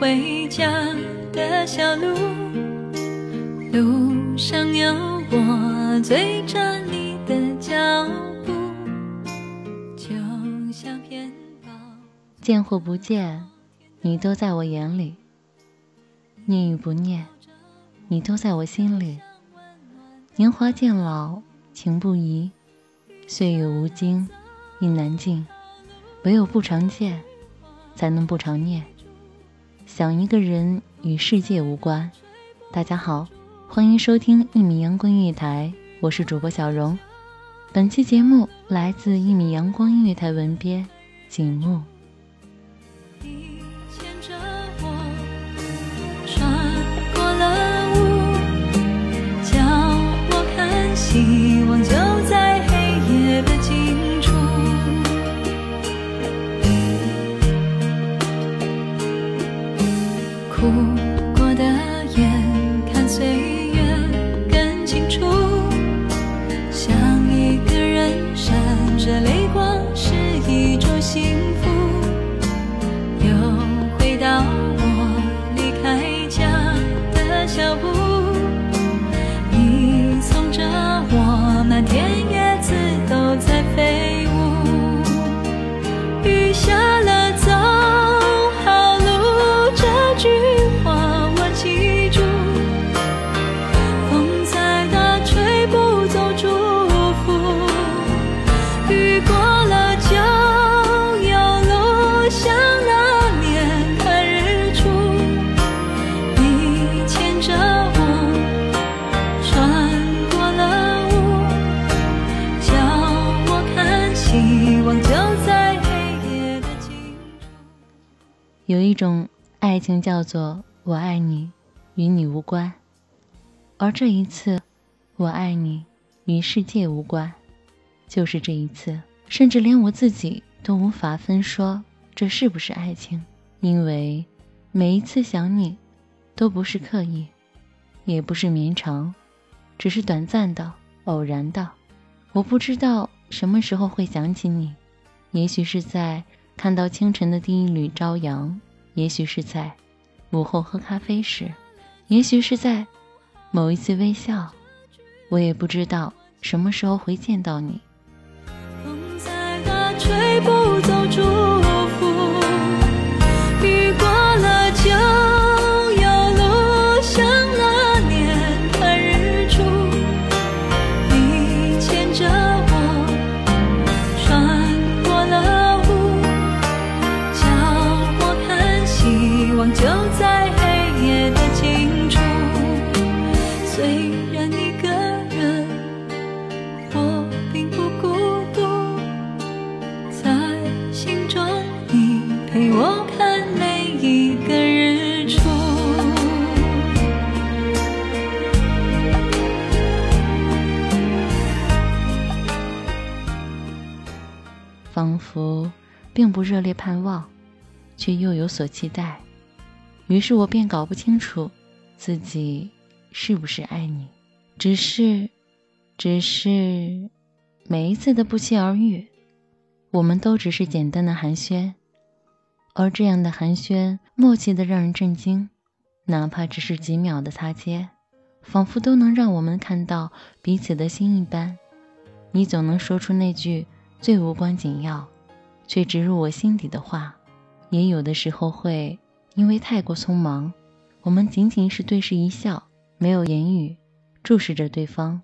回家的小路，路上有我追着你的脚步，就像片保。见或不见，你都在我眼里；念与不念，你都在我心里。年华渐老，情不移，岁月无惊，意难尽。唯有不常见，才能不常念。想一个人与世界无关。大家好，欢迎收听一米阳光音乐台，我是主播小荣。本期节目来自一米阳光音乐台文编景木。有一种爱情叫做“我爱你，与你无关”，而这一次，我爱你与世界无关，就是这一次，甚至连我自己都无法分说这是不是爱情，因为每一次想你，都不是刻意，也不是绵长，只是短暂的、偶然的。我不知道什么时候会想起你，也许是在看到清晨的第一缕朝阳，也许是在午后喝咖啡时，也许是在某一次微笑。我也不知道什么时候会见到你。风再大，吹不走仿佛并不热烈盼望，却又有所期待。于是我便搞不清楚自己是不是爱你，只是，只是每一次的不期而遇，我们都只是简单的寒暄，而这样的寒暄默契的让人震惊，哪怕只是几秒的擦肩，仿佛都能让我们看到彼此的心一般。你总能说出那句最无关紧要，却直入我心底的话，也有的时候会因为太过匆忙，我们仅仅是对视一笑，没有言语，注视着对方，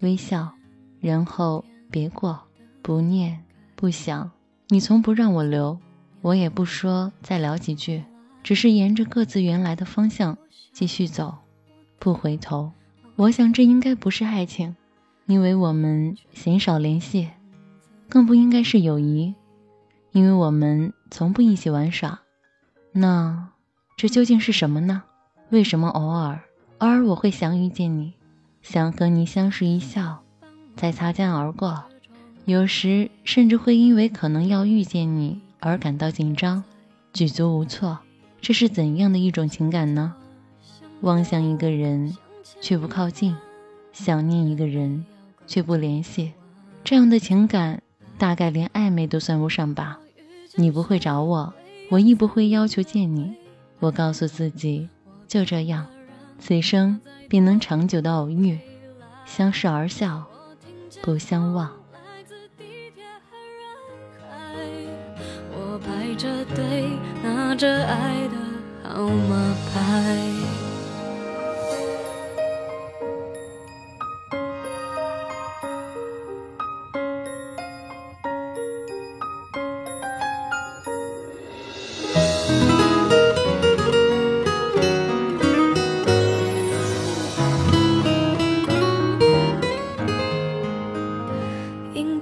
微笑，然后别过，不念不想。你从不让我留，我也不说再聊几句，只是沿着各自原来的方向继续走，不回头。我想这应该不是爱情。因为我们鲜少联系，更不应该是友谊，因为我们从不一起玩耍。那这究竟是什么呢？为什么偶尔，偶尔我会想遇见你，想和你相视一笑，再擦肩而过？有时甚至会因为可能要遇见你而感到紧张，举足无措。这是怎样的一种情感呢？望向一个人，却不靠近；想念一个人。却不联系，这样的情感大概连暧昧都算不上吧。你不会找我，我亦不会要求见你。我告诉自己，就这样，此生便能长久的偶遇，相视而笑，不相忘。我排着队拿着爱的号码牌。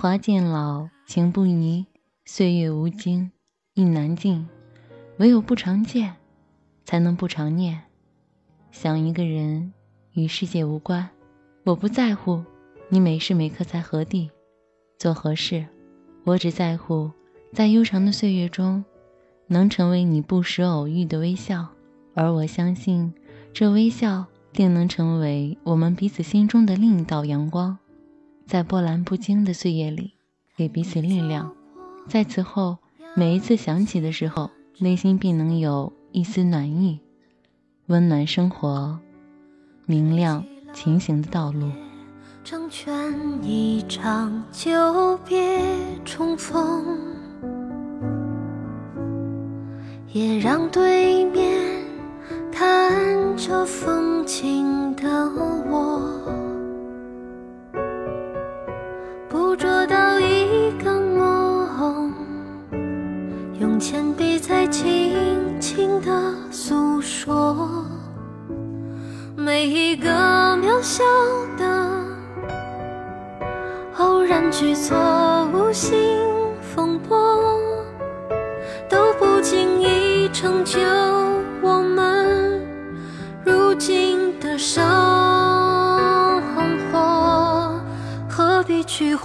华渐老，情不移；岁月无惊，意难尽。唯有不常见，才能不常念。想一个人。与世界无关，我不在乎你每时每刻在何地，做何事，我只在乎在悠长的岁月中，能成为你不时偶遇的微笑，而我相信这微笑定能成为我们彼此心中的另一道阳光，在波澜不惊的岁月里，给彼此力量，在此后每一次想起的时候，内心必能有一丝暖意，温暖生活。明亮前行的道路，成全一场久别重逢，也让对面看着风景的我，捕捉到一个梦，用铅笔在轻轻的诉说。每一个渺小的偶然举措，无心风波，都不经意成就我们如今的生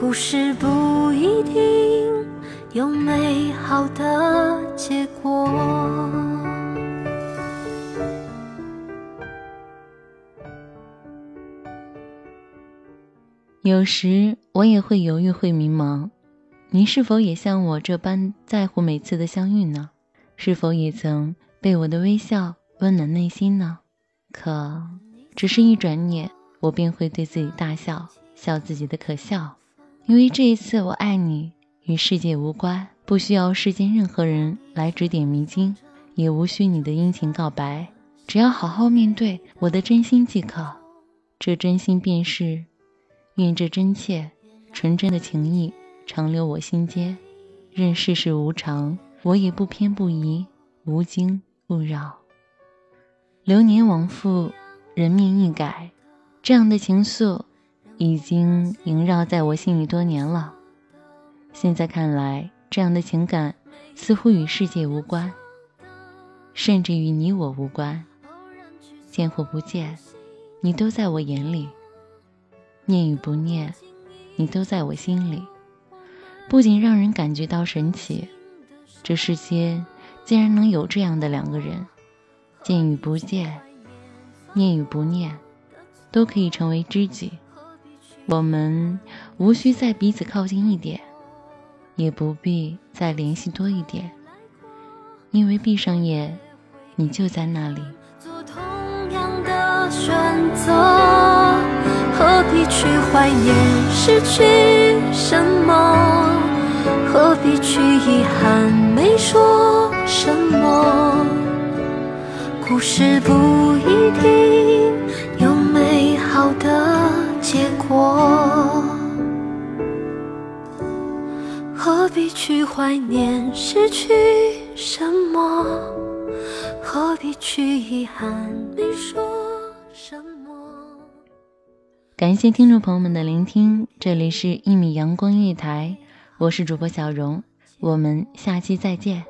故事不一定有美好的结果。有时我也会犹豫，会迷茫。你是否也像我这般在乎每次的相遇呢？是否也曾被我的微笑温暖内心呢？可，只是一转念，我便会对自己大笑，笑自己的可笑。因为这一次，我爱你与世界无关，不需要世间任何人来指点迷津，也无需你的殷勤告白，只要好好面对我的真心即可。这真心便是。愿这真切、纯真的情谊长留我心间。任世事无常，我也不偏不倚，无惊不扰。流年往复，人面易改，这样的情愫已经萦绕在我心里多年了。现在看来，这样的情感似乎与世界无关，甚至与你我无关。见或不见，你都在我眼里。念与不念，你都在我心里，不仅让人感觉到神奇，这世间竟然能有这样的两个人，见与不见，念与不念，都可以成为知己。我们无需再彼此靠近一点，也不必再联系多一点，因为闭上眼，你就在那里。做同样的选择。何必去怀念失去什么？何必去遗憾没说什么？故事不一定好的结果。何必去怀念失去什么？何必去遗憾没说什么？感谢听众朋友们的聆听，这里是一米阳光音乐台，我是主播小荣，我们下期再见。